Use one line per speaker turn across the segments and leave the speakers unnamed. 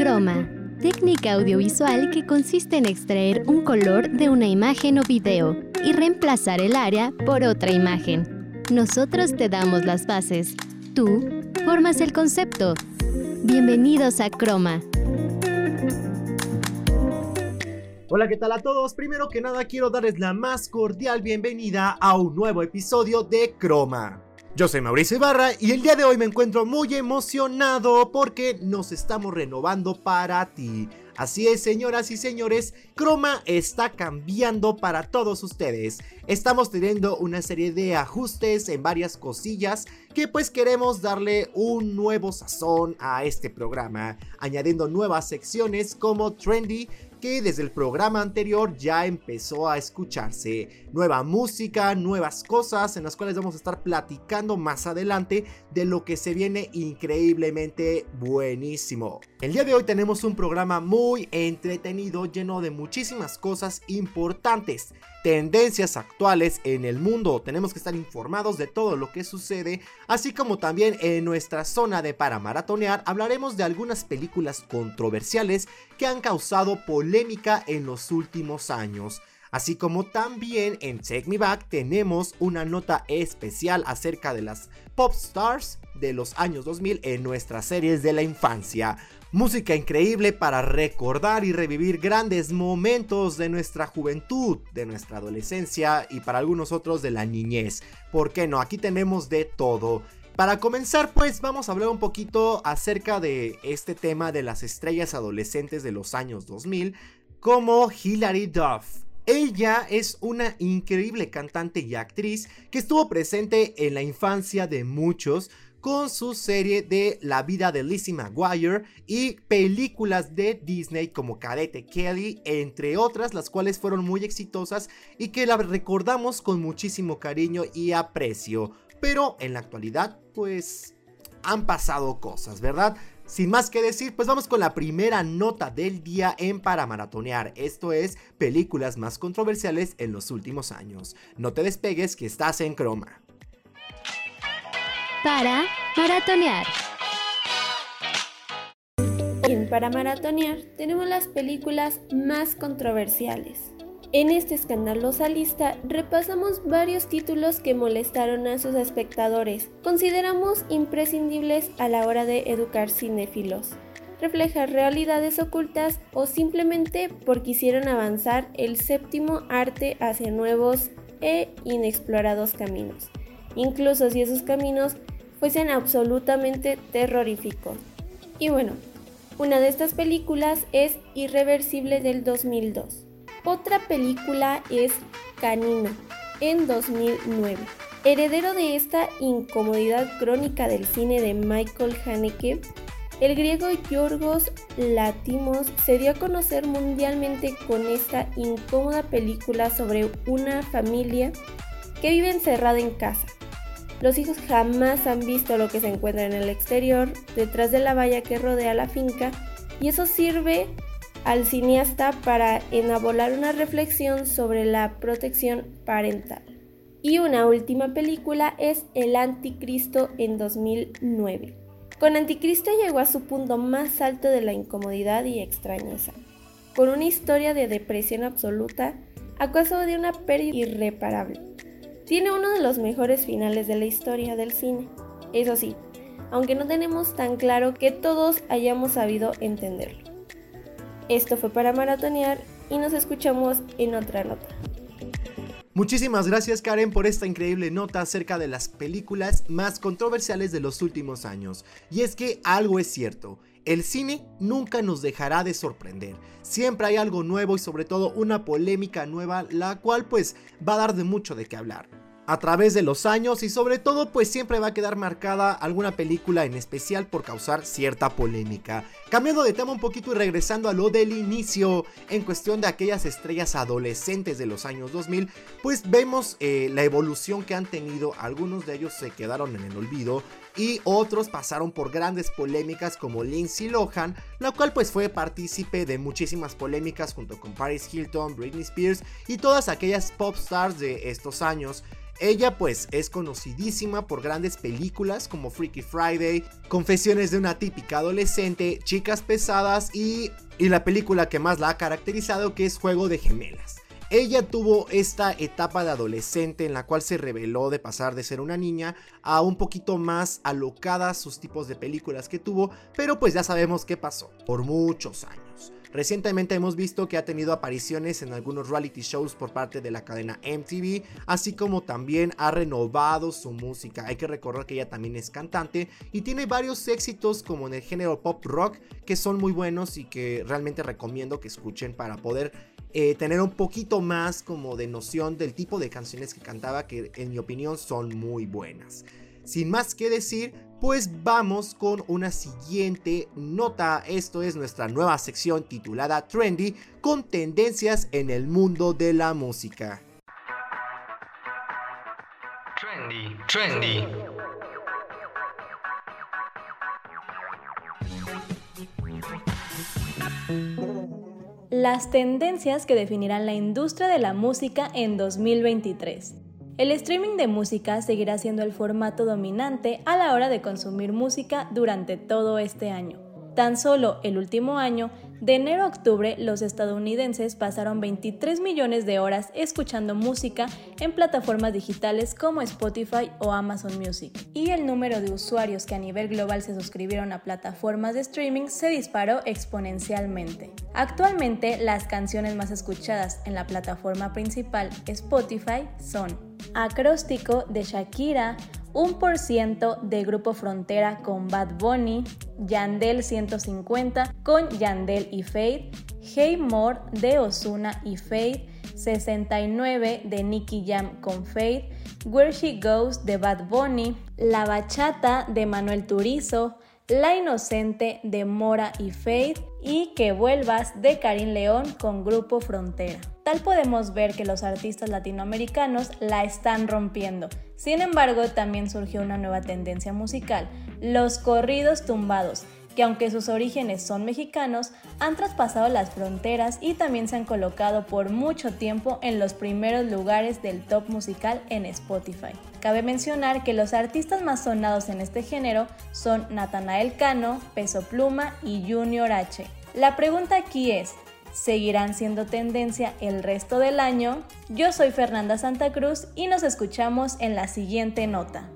Croma, técnica audiovisual que consiste en extraer un color de una imagen o video y reemplazar el área por otra imagen. Nosotros te damos las bases. Tú formas el concepto. Bienvenidos a Croma.
Hola, ¿qué tal a todos? Primero que nada quiero darles la más cordial bienvenida a un nuevo episodio de Croma. Yo soy Mauricio Ibarra y el día de hoy me encuentro muy emocionado porque nos estamos renovando para ti. Así es, señoras y señores, Chroma está cambiando para todos ustedes. Estamos teniendo una serie de ajustes en varias cosillas que pues queremos darle un nuevo sazón a este programa, añadiendo nuevas secciones como Trendy, que desde el programa anterior ya empezó a escucharse. Nueva música, nuevas cosas en las cuales vamos a estar platicando más adelante de lo que se viene increíblemente buenísimo. El día de hoy tenemos un programa muy entretenido lleno de muchísimas cosas importantes tendencias actuales en el mundo. Tenemos que estar informados de todo lo que sucede, así como también en nuestra zona de para maratonear hablaremos de algunas películas controversiales que han causado polémica en los últimos años. Así como también en Take Me Back tenemos una nota especial acerca de las pop stars de los años 2000 en nuestras series de la infancia. Música increíble para recordar y revivir grandes momentos de nuestra juventud, de nuestra adolescencia y para algunos otros de la niñez. ¿Por qué no? Aquí tenemos de todo. Para comenzar, pues vamos a hablar un poquito acerca de este tema de las estrellas adolescentes de los años 2000, como Hilary Duff. Ella es una increíble cantante y actriz que estuvo presente en la infancia de muchos, con su serie de La vida de Lizzie McGuire y películas de Disney como Cadete Kelly, entre otras, las cuales fueron muy exitosas y que la recordamos con muchísimo cariño y aprecio. Pero en la actualidad, pues han pasado cosas, ¿verdad? Sin más que decir, pues vamos con la primera nota del día en Para Maratonear. Esto es películas más controversiales en los últimos años. No te despegues que estás en croma
para maratonear.
En Para Maratonear tenemos las películas más controversiales. En esta escandalosa lista repasamos varios títulos que molestaron a sus espectadores. Consideramos imprescindibles a la hora de educar cinéfilos, reflejar realidades ocultas o simplemente porque hicieron avanzar el séptimo arte hacia nuevos e inexplorados caminos, incluso si esos caminos fuesen absolutamente terroríficos. Y bueno, una de estas películas es Irreversible del 2002. Otra película es Canino, en 2009. Heredero de esta incomodidad crónica del cine de Michael Haneke, el griego Yorgos Latimos se dio a conocer mundialmente con esta incómoda película sobre una familia que vive encerrada en casa los hijos jamás han visto lo que se encuentra en el exterior, detrás de la valla que rodea la finca, y eso sirve al cineasta para enabolar una reflexión sobre la protección parental. Y una última película es El Anticristo en 2009. Con Anticristo llegó a su punto más alto de la incomodidad y extrañeza, con una historia de depresión absoluta a causa de una pérdida irreparable. Tiene uno de los mejores finales de la historia del cine. Eso sí, aunque no tenemos tan claro que todos hayamos sabido entenderlo. Esto fue para maratonear y nos escuchamos en otra nota.
Muchísimas gracias Karen por esta increíble nota acerca de las películas más controversiales de los últimos años. Y es que algo es cierto, el cine nunca nos dejará de sorprender. Siempre hay algo nuevo y sobre todo una polémica nueva la cual pues va a dar de mucho de qué hablar a través de los años y sobre todo pues siempre va a quedar marcada alguna película en especial por causar cierta polémica. Cambiando de tema un poquito y regresando a lo del inicio en cuestión de aquellas estrellas adolescentes de los años 2000 pues vemos eh, la evolución que han tenido, algunos de ellos se quedaron en el olvido y otros pasaron por grandes polémicas como Lindsay Lohan, la cual pues fue partícipe de muchísimas polémicas junto con Paris Hilton, Britney Spears y todas aquellas pop stars de estos años. Ella pues es conocidísima por grandes películas como Freaky Friday, Confesiones de una típica adolescente, Chicas pesadas y, y la película que más la ha caracterizado que es Juego de Gemelas. Ella tuvo esta etapa de adolescente en la cual se reveló de pasar de ser una niña a un poquito más alocada sus tipos de películas que tuvo, pero pues ya sabemos qué pasó por muchos años. Recientemente hemos visto que ha tenido apariciones en algunos reality shows por parte de la cadena MTV, así como también ha renovado su música. Hay que recordar que ella también es cantante y tiene varios éxitos como en el género pop rock que son muy buenos y que realmente recomiendo que escuchen para poder eh, tener un poquito más como de noción del tipo de canciones que cantaba que en mi opinión son muy buenas. Sin más que decir, pues vamos con una siguiente nota. Esto es nuestra nueva sección titulada Trendy con tendencias en el mundo de la música. Trendy, trendy.
Las tendencias que definirán la industria de la música en 2023. El streaming de música seguirá siendo el formato dominante a la hora de consumir música durante todo este año. Tan solo el último año, de enero a octubre, los estadounidenses pasaron 23 millones de horas escuchando música en plataformas digitales como Spotify o Amazon Music. Y el número de usuarios que a nivel global se suscribieron a plataformas de streaming se disparó exponencialmente. Actualmente, las canciones más escuchadas en la plataforma principal Spotify son Acróstico de Shakira, un por ciento de Grupo Frontera con Bad Bunny, Yandel 150 con Yandel y Fade, Hey More de Osuna y Fade, 69 de Nicky Jam con Fade, Where She Goes de Bad Bunny, La Bachata de Manuel Turizo, La Inocente de Mora y Fade y Que Vuelvas de Karim León con Grupo Frontera. Podemos ver que los artistas latinoamericanos la están rompiendo. Sin embargo, también surgió una nueva tendencia musical, los corridos tumbados, que aunque sus orígenes son mexicanos, han traspasado las fronteras y también se han colocado por mucho tiempo en los primeros lugares del top musical en Spotify. Cabe mencionar que los artistas más sonados en este género son Natanael Cano, Peso Pluma y Junior H. La pregunta aquí es, seguirán siendo tendencia el resto del año. Yo soy Fernanda Santa Cruz y nos escuchamos en la siguiente nota.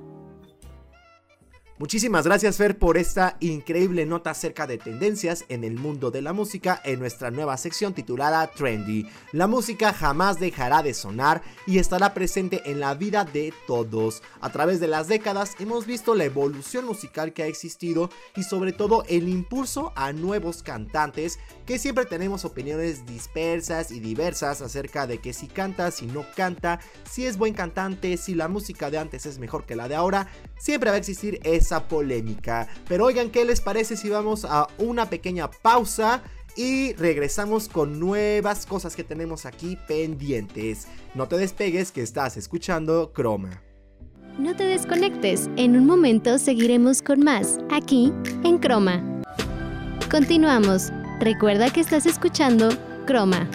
Muchísimas gracias Fer por esta increíble nota acerca de tendencias en el mundo de la música en nuestra nueva sección titulada Trendy. La música jamás dejará de sonar y estará presente en la vida de todos. A través de las décadas hemos visto la evolución musical que ha existido y sobre todo el impulso a nuevos cantantes que siempre tenemos opiniones dispersas y diversas acerca de que si canta, si no canta, si es buen cantante, si la música de antes es mejor que la de ahora, siempre va a existir esa polémica. Pero oigan, ¿qué les parece si vamos a una pequeña pausa? Y regresamos con nuevas cosas que tenemos aquí pendientes. No te despegues que estás escuchando Croma.
No te desconectes, en un momento seguiremos con más, aquí en Croma. Continuamos. Recuerda que estás escuchando Croma.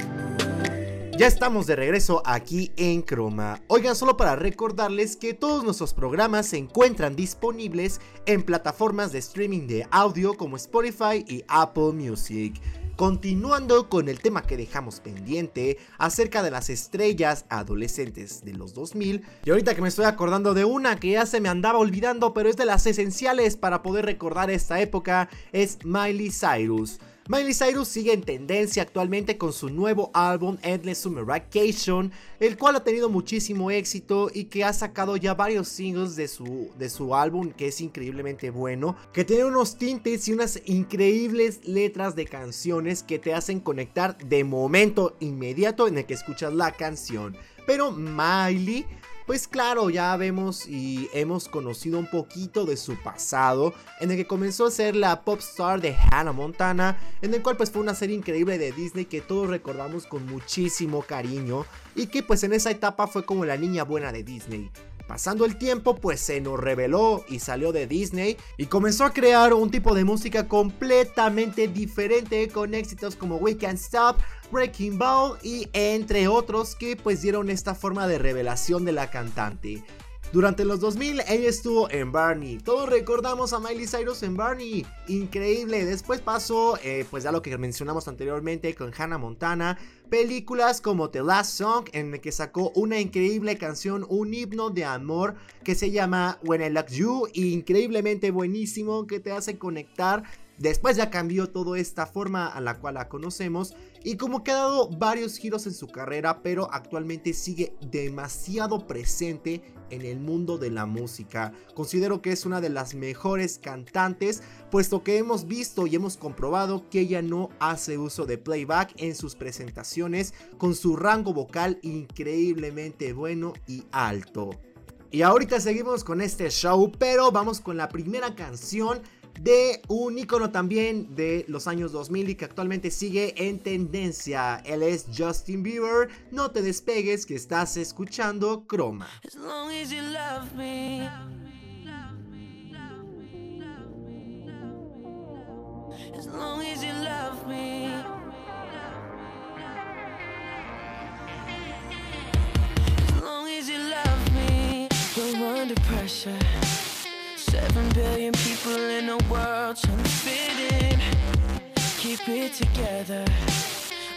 Ya estamos de regreso aquí en Chroma. Oigan, solo para recordarles que todos nuestros programas se encuentran disponibles en plataformas de streaming de audio como Spotify y Apple Music. Continuando con el tema que dejamos pendiente acerca de las estrellas adolescentes de los 2000, y ahorita que me estoy acordando de una que ya se me andaba olvidando, pero es de las esenciales para poder recordar esta época, es Miley Cyrus. Miley Cyrus sigue en tendencia actualmente con su nuevo álbum Endless Summer Vacation, el cual ha tenido muchísimo éxito y que ha sacado ya varios singles de su, de su álbum que es increíblemente bueno, que tiene unos tintes y unas increíbles letras de canciones que te hacen conectar de momento inmediato en el que escuchas la canción. Pero Miley pues claro, ya vemos y hemos conocido un poquito de su pasado, en el que comenzó a ser la pop star de Hannah Montana, en el cual pues fue una serie increíble de Disney que todos recordamos con muchísimo cariño y que pues en esa etapa fue como la niña buena de Disney. Pasando el tiempo, pues se nos reveló y salió de Disney y comenzó a crear un tipo de música completamente diferente con éxitos como We Can't Stop,
Breaking Ball y entre otros que pues dieron esta forma de revelación de la cantante. Durante los 2000 ella estuvo en Barney. Todos recordamos a Miley Cyrus en Barney. Increíble. Después pasó, eh, pues ya lo que mencionamos anteriormente con Hannah Montana. Películas como The Last Song, en el que sacó una increíble canción, un himno de amor que se llama When I Love You. Increíblemente buenísimo, que te hace conectar Después ya cambió toda esta forma a la cual la conocemos y como que ha dado varios giros en su carrera, pero actualmente sigue demasiado presente en el mundo de la música. Considero que es una de las mejores cantantes, puesto que hemos visto y hemos comprobado que ella no hace uso de playback en sus presentaciones, con su rango vocal increíblemente bueno y alto. Y ahorita seguimos con este show, pero vamos con la primera canción de un icono también de los años 2000 y que actualmente sigue en tendencia. Él es Justin Bieber. No te despegues que estás escuchando Chroma. As long as you love me. As long as you love me. As long as you love me. Under pressure. Billion people in the world trying to fit in. Keep it together.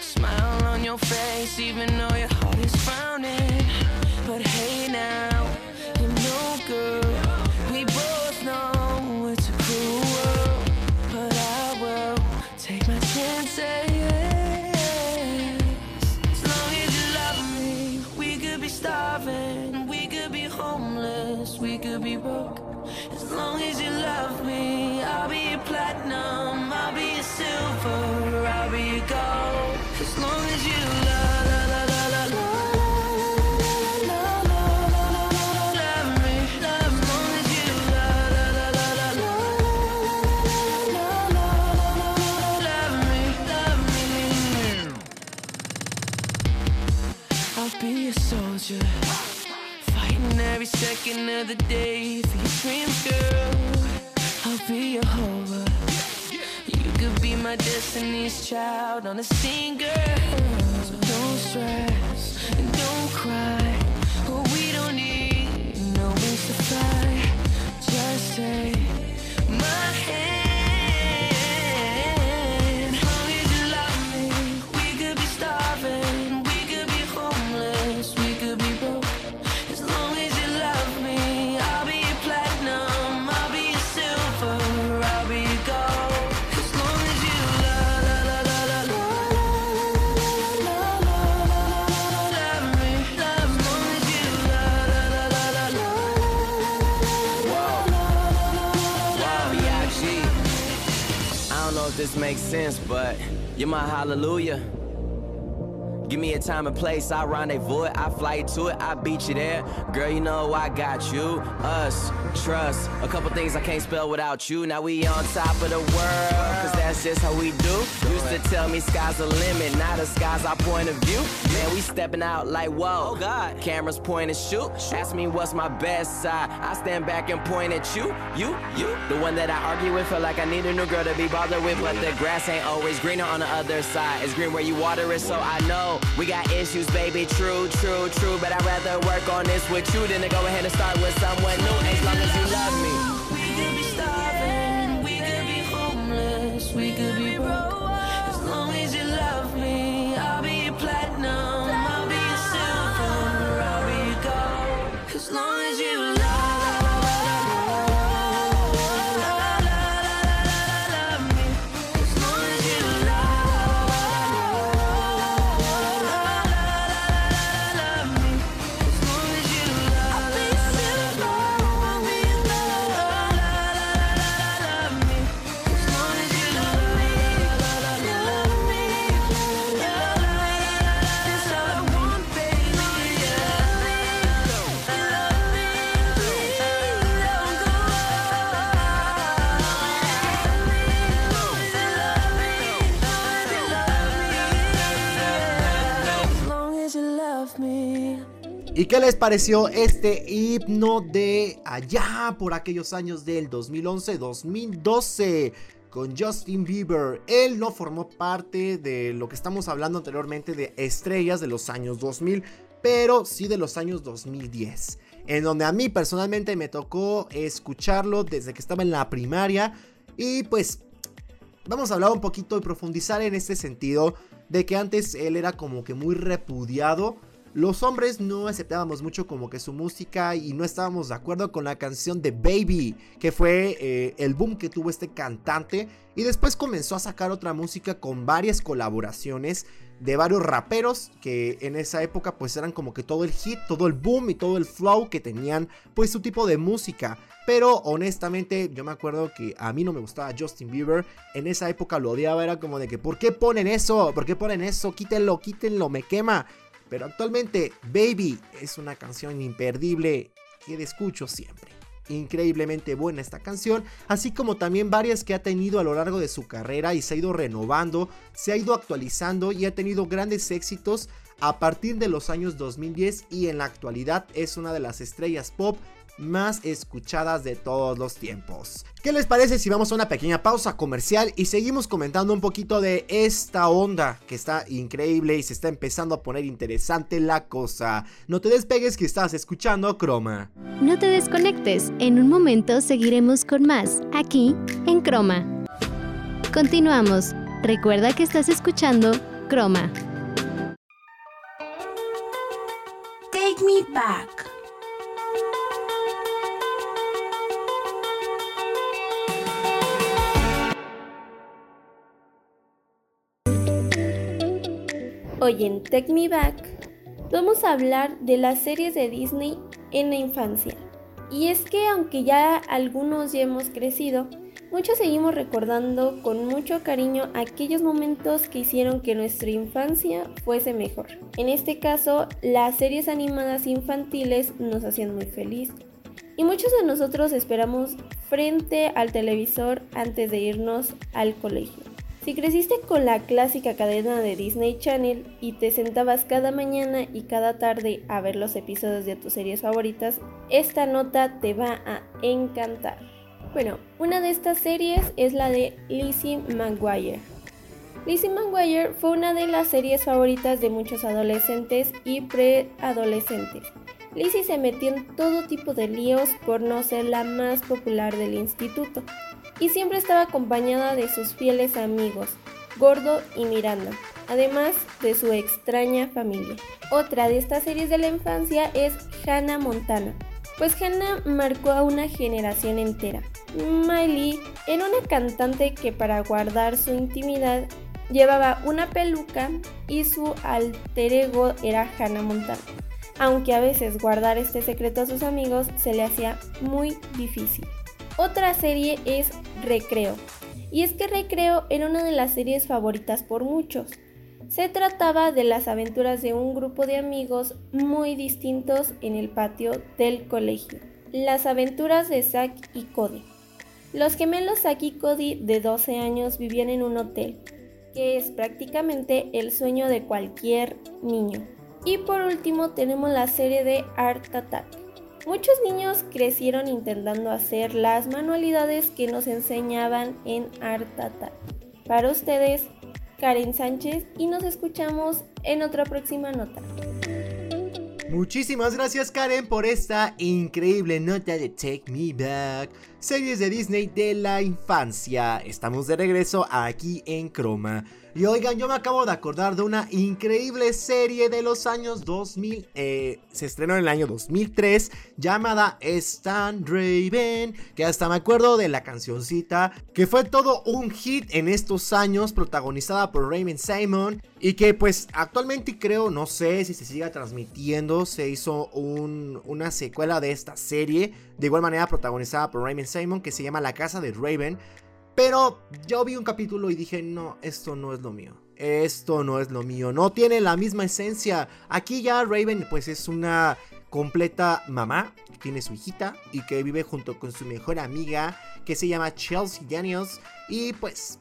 Smile on your face, even though your heart is frowning. But hey now, you're no good. We both know it's a cruel world. But I will take my chances. As long as you love me, we could be starving. We could be homeless. We could be broke. As long as you love me, I'll be a platinum, I'll be a silver, I'll be a gold. As long as you love, la la la la la. I'll be a soldier. Every second of the day for your dreams, girl. I'll be a hover. You could be my destiny's child on a girl. So don't stress and don't cry. Oh, we don't need no wings to fly. Just take
makes sense, but you're my hallelujah. Give me a time and place, I rendezvous it, I fly to it, I beat you there. Girl, you know I got you, us, trust. A couple things I can't spell without you. Now we on top of the world, cause that's just how we do. Used to tell me sky's the limit, now the sky's our point of view. Man, we stepping out like whoa. Oh God. Cameras point and shoot. Ask me what's my best side. I stand back and point at you, you, you. The one that I argue with, feel like I need a new girl to be bothered with. But the grass ain't always greener on the other side. It's green where you water it, so I know we got issues, baby. True, true, true. But I'd rather work on this with you than to go ahead and start with someone new. As long as you love me.
We could be starving, we could be homeless, we could be broke. ¿Y qué les pareció este himno de allá por aquellos años del 2011-2012?
con Justin Bieber. Él no formó parte de lo que estamos hablando anteriormente de estrellas de los años 2000, pero sí de los años 2010. En donde a mí personalmente me tocó escucharlo desde que estaba en la primaria. Y pues vamos a hablar un poquito y profundizar en este sentido de que antes él era como que muy repudiado los hombres no aceptábamos mucho como que su música y no estábamos de acuerdo con la canción de Baby, que fue eh, el boom que tuvo este cantante. Y después comenzó a sacar otra música con varias colaboraciones de varios raperos que en esa época pues eran como que todo el hit, todo el boom y todo el flow que tenían pues su tipo de música. Pero honestamente yo me acuerdo que a mí no me gustaba Justin Bieber. En esa época lo odiaba, era como de que ¿por qué ponen eso? ¿Por qué ponen eso? Quítenlo, quítenlo, me quema. Pero actualmente Baby es una canción imperdible que escucho siempre. Increíblemente buena esta canción, así como también varias que ha tenido a lo largo de su carrera y se ha ido renovando, se ha ido actualizando y ha tenido grandes éxitos a partir de los años 2010 y en la actualidad es una de las estrellas pop más escuchadas de todos los tiempos. ¿Qué les parece si vamos a una pequeña pausa comercial y seguimos comentando un poquito de esta onda que está increíble y se está empezando a poner interesante la cosa? No te despegues que estás escuchando Croma.
No te desconectes, en un momento seguiremos con más, aquí en Croma. Continuamos. Recuerda que estás escuchando Croma.
Take me back.
Hoy en Take Me Back vamos a hablar de las series de Disney en la infancia. Y es que aunque ya algunos ya hemos crecido, muchos seguimos recordando con mucho cariño aquellos momentos que hicieron que nuestra infancia fuese mejor. En este caso, las series animadas infantiles nos hacían muy feliz. Y muchos de nosotros esperamos frente al televisor antes de irnos al colegio. Si creciste con la clásica cadena de Disney Channel y te sentabas cada mañana y cada tarde a ver los episodios de tus series favoritas, esta nota te va a encantar. Bueno, una de estas series es la de Lizzie McGuire. Lizzie McGuire fue una de las series favoritas de muchos adolescentes y preadolescentes. Lizzie se metió en todo tipo de líos por no ser la más popular del instituto y siempre estaba acompañada de sus fieles amigos, Gordo y Miranda, además de su extraña familia. Otra de estas series de la infancia es Hannah Montana, pues Hannah marcó a una generación entera. Miley era una cantante que para guardar su intimidad llevaba una peluca y su alter ego era Hannah Montana. Aunque a veces guardar este secreto a sus amigos se le hacía muy difícil. Otra serie es Recreo. Y es que Recreo era una de las series favoritas por muchos. Se trataba de las aventuras de un grupo de amigos muy distintos en el patio del colegio. Las aventuras de Zack y Cody. Los gemelos Zack y Cody de 12 años vivían en un hotel, que es prácticamente el sueño de cualquier niño. Y por último tenemos la serie de Art Attack Muchos niños crecieron intentando hacer las manualidades que nos enseñaban en Artata. Para ustedes, Karen Sánchez y nos escuchamos en otra próxima nota.
Muchísimas gracias Karen por esta increíble nota de Take Me Back, series de Disney de la infancia. Estamos de regreso aquí en Chroma. Y oigan, yo me acabo de acordar de una increíble serie de los años 2000. Eh, se estrenó en el año 2003 llamada Stan Raven. Que hasta me acuerdo de la cancioncita. Que fue todo un hit en estos años. Protagonizada por Raymond Simon. Y que pues actualmente creo, no sé si se siga transmitiendo. Se hizo una secuela de esta serie. De igual manera protagonizada por Raymond Simon. Que se llama La Casa de Raven. Pero yo vi un capítulo y dije, no, esto no es lo mío. Esto no es lo mío. No tiene la misma esencia. Aquí ya Raven pues es una completa mamá. Tiene su hijita y que vive junto con su mejor amiga que se llama Chelsea Daniels. Y pues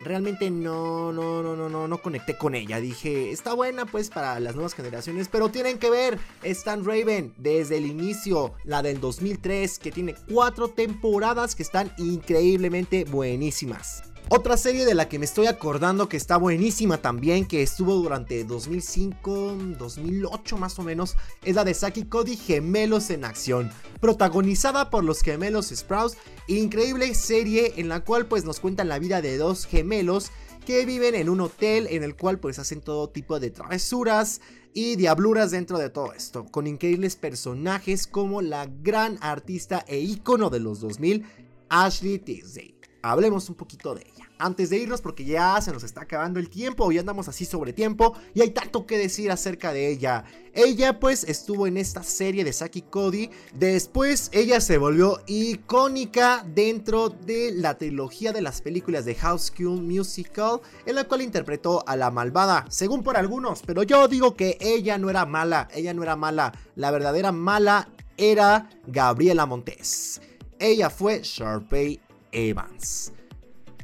realmente no, no, no, no, no, no conecté con ella. Dije, está buena pues para las nuevas generaciones, pero tienen que ver Stan Raven desde el inicio, la del 2003, que tiene cuatro temporadas que están increíblemente buenísimas. Otra serie de la que me estoy acordando que está buenísima también, que estuvo durante 2005, 2008 más o menos, es la de Saki Cody Gemelos en Acción, protagonizada por los gemelos Sprouts, increíble serie en la cual pues nos cuentan la vida de dos gemelos que viven en un hotel en el cual pues hacen todo tipo de travesuras y diabluras dentro de todo esto, con increíbles personajes como la gran artista e ícono de los 2000, Ashley Tisdale. Hablemos un poquito de ella antes de irnos porque ya se nos está acabando el tiempo y andamos así sobre tiempo y hay tanto que decir acerca de ella. Ella pues estuvo en esta serie de Saki Cody, después ella se volvió icónica dentro de la trilogía de las películas de House School Musical en la cual interpretó a la malvada, según por algunos, pero yo digo que ella no era mala, ella no era mala, la verdadera mala era Gabriela Montes. Ella fue Sharpay Evans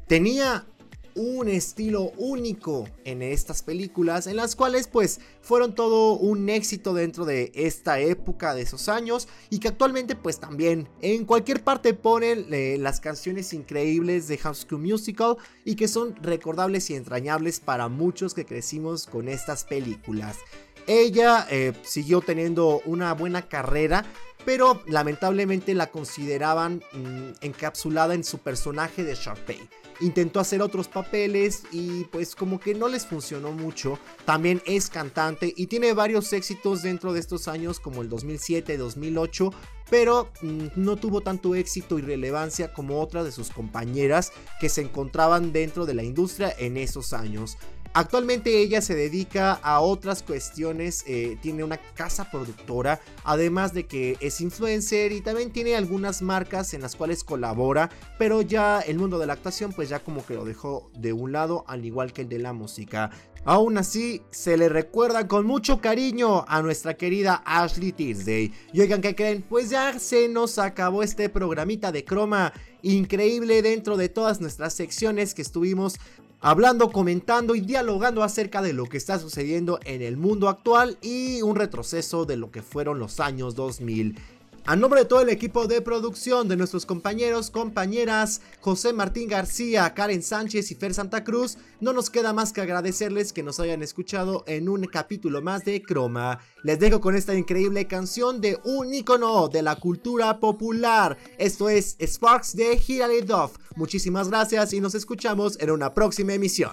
tenía un estilo único en estas películas, en las cuales pues fueron todo un éxito dentro de esta época de esos años y que actualmente pues también en cualquier parte ponen eh, las canciones increíbles de House School Musical y que son recordables y entrañables para muchos que crecimos con estas películas. Ella eh, siguió teniendo una buena carrera, pero lamentablemente la consideraban mm, encapsulada en su personaje de Sharpay intentó hacer otros papeles y pues como que no les funcionó mucho. También es cantante y tiene varios éxitos dentro de estos años como el 2007, 2008, pero mm, no tuvo tanto éxito y relevancia como otras de sus compañeras que se encontraban dentro de la industria en esos años. Actualmente ella se dedica a otras cuestiones, eh, tiene una casa productora, además de que es influencer y también tiene algunas marcas en las cuales colabora, pero ya el mundo de la actuación pues ya como que lo dejó de un lado, al igual que el de la música. Aún así, se le recuerda con mucho cariño a nuestra querida Ashley Tisdale. Y oigan, ¿qué creen? Pues ya se nos acabó este programita de croma increíble dentro de todas nuestras secciones que estuvimos hablando, comentando y dialogando acerca de lo que está sucediendo en el mundo actual y un retroceso de lo que fueron los años 2000. A nombre de todo el equipo de producción, de nuestros compañeros, compañeras, José Martín García, Karen Sánchez y Fer Santa Cruz, no nos queda más que agradecerles que nos hayan escuchado en un capítulo más de Croma. Les dejo con esta increíble canción de un icono de la cultura popular. Esto es Sparks de Hilary Duff. Muchísimas gracias y nos escuchamos en una próxima emisión.